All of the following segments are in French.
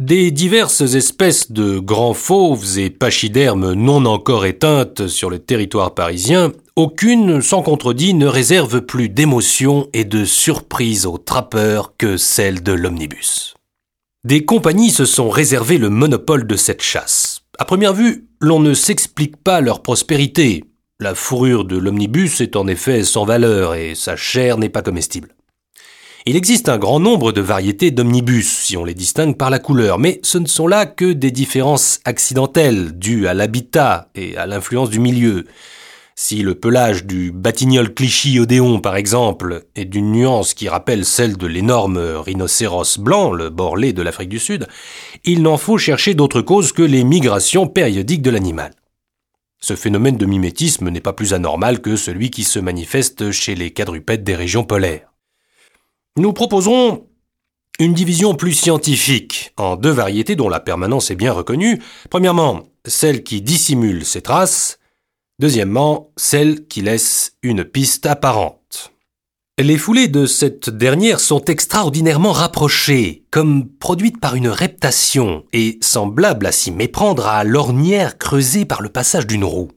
Des diverses espèces de grands fauves et pachydermes non encore éteintes sur le territoire parisien, aucune, sans contredit, ne réserve plus d'émotion et de surprise aux trappeurs que celle de l'omnibus. Des compagnies se sont réservé le monopole de cette chasse. À première vue, l'on ne s'explique pas leur prospérité. La fourrure de l'omnibus est en effet sans valeur et sa chair n'est pas comestible. Il existe un grand nombre de variétés d'omnibus, si on les distingue par la couleur, mais ce ne sont là que des différences accidentelles, dues à l'habitat et à l'influence du milieu. Si le pelage du Batignolles Clichy Odéon, par exemple, est d'une nuance qui rappelle celle de l'énorme rhinocéros blanc, le borlé de l'Afrique du Sud, il n'en faut chercher d'autre cause que les migrations périodiques de l'animal. Ce phénomène de mimétisme n'est pas plus anormal que celui qui se manifeste chez les quadrupèdes des régions polaires. Nous proposons une division plus scientifique en deux variétés dont la permanence est bien reconnue. Premièrement, celle qui dissimule ses traces. Deuxièmement, celle qui laisse une piste apparente. Les foulées de cette dernière sont extraordinairement rapprochées, comme produites par une reptation, et semblables à s'y méprendre à l'ornière creusée par le passage d'une roue.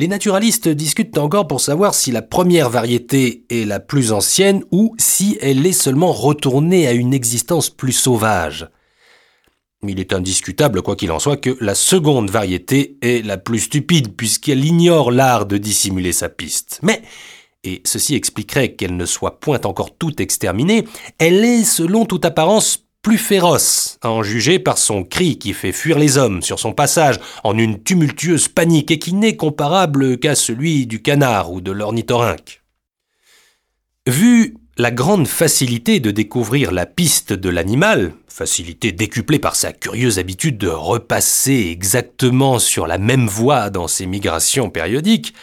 Les naturalistes discutent encore pour savoir si la première variété est la plus ancienne ou si elle est seulement retournée à une existence plus sauvage. Il est indiscutable, quoi qu'il en soit, que la seconde variété est la plus stupide puisqu'elle ignore l'art de dissimuler sa piste. Mais, et ceci expliquerait qu'elle ne soit point encore toute exterminée, elle est, selon toute apparence, plus féroce, à en juger par son cri qui fait fuir les hommes sur son passage en une tumultueuse panique et qui n'est comparable qu'à celui du canard ou de l'ornithorynque. Vu la grande facilité de découvrir la piste de l'animal, facilité décuplée par sa curieuse habitude de repasser exactement sur la même voie dans ses migrations périodiques,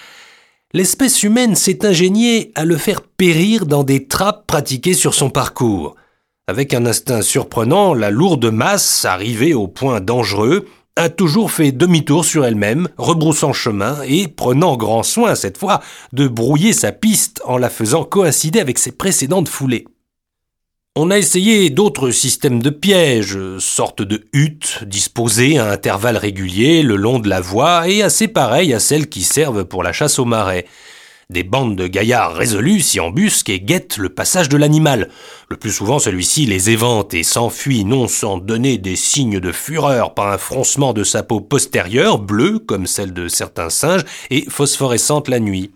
l'espèce humaine s'est ingéniée à le faire périr dans des trappes pratiquées sur son parcours, avec un instinct surprenant, la lourde masse, arrivée au point dangereux, a toujours fait demi-tour sur elle-même, rebroussant chemin et prenant grand soin cette fois de brouiller sa piste en la faisant coïncider avec ses précédentes foulées. On a essayé d'autres systèmes de pièges, sortes de huttes disposées à intervalles réguliers le long de la voie et assez pareilles à celles qui servent pour la chasse au marais. Des bandes de gaillards résolus s'y embusquent et guettent le passage de l'animal. Le plus souvent, celui-ci les évente et s'enfuit non sans donner des signes de fureur par un froncement de sa peau postérieure, bleue comme celle de certains singes et phosphorescente la nuit.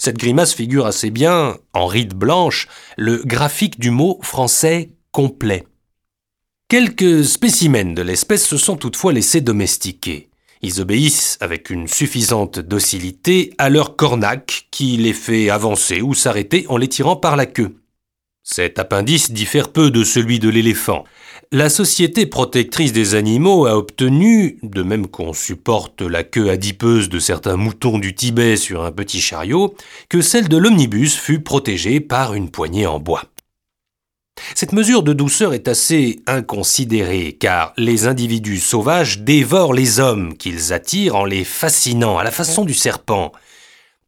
Cette grimace figure assez bien, en ride blanche, le graphique du mot français complet. Quelques spécimens de l'espèce se sont toutefois laissés domestiquer. Ils obéissent avec une suffisante docilité à leur cornac qui les fait avancer ou s'arrêter en les tirant par la queue. Cet appendice diffère peu de celui de l'éléphant. La Société protectrice des animaux a obtenu, de même qu'on supporte la queue adipeuse de certains moutons du Tibet sur un petit chariot, que celle de l'omnibus fût protégée par une poignée en bois. Cette mesure de douceur est assez inconsidérée, car les individus sauvages dévorent les hommes qu'ils attirent en les fascinant à la façon du serpent.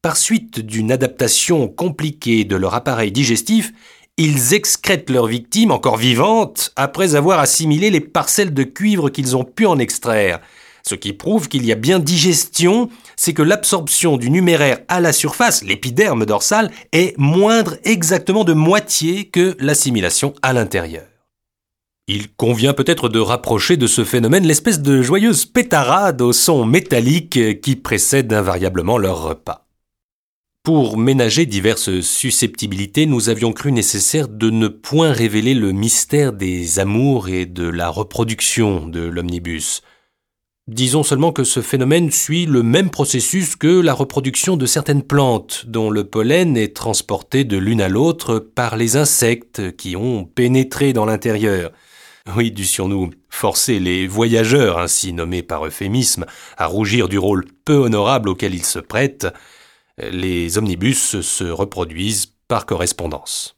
Par suite d'une adaptation compliquée de leur appareil digestif, ils excrètent leurs victimes encore vivantes après avoir assimilé les parcelles de cuivre qu'ils ont pu en extraire. Ce qui prouve qu'il y a bien digestion, c'est que l'absorption du numéraire à la surface, l'épiderme dorsal, est moindre exactement de moitié que l'assimilation à l'intérieur. Il convient peut-être de rapprocher de ce phénomène l'espèce de joyeuse pétarade au son métallique qui précède invariablement leur repas. Pour ménager diverses susceptibilités, nous avions cru nécessaire de ne point révéler le mystère des amours et de la reproduction de l'omnibus. Disons seulement que ce phénomène suit le même processus que la reproduction de certaines plantes, dont le pollen est transporté de l'une à l'autre par les insectes qui ont pénétré dans l'intérieur. Oui, dussions-nous forcer les voyageurs, ainsi nommés par euphémisme, à rougir du rôle peu honorable auquel ils se prêtent, les omnibus se reproduisent par correspondance.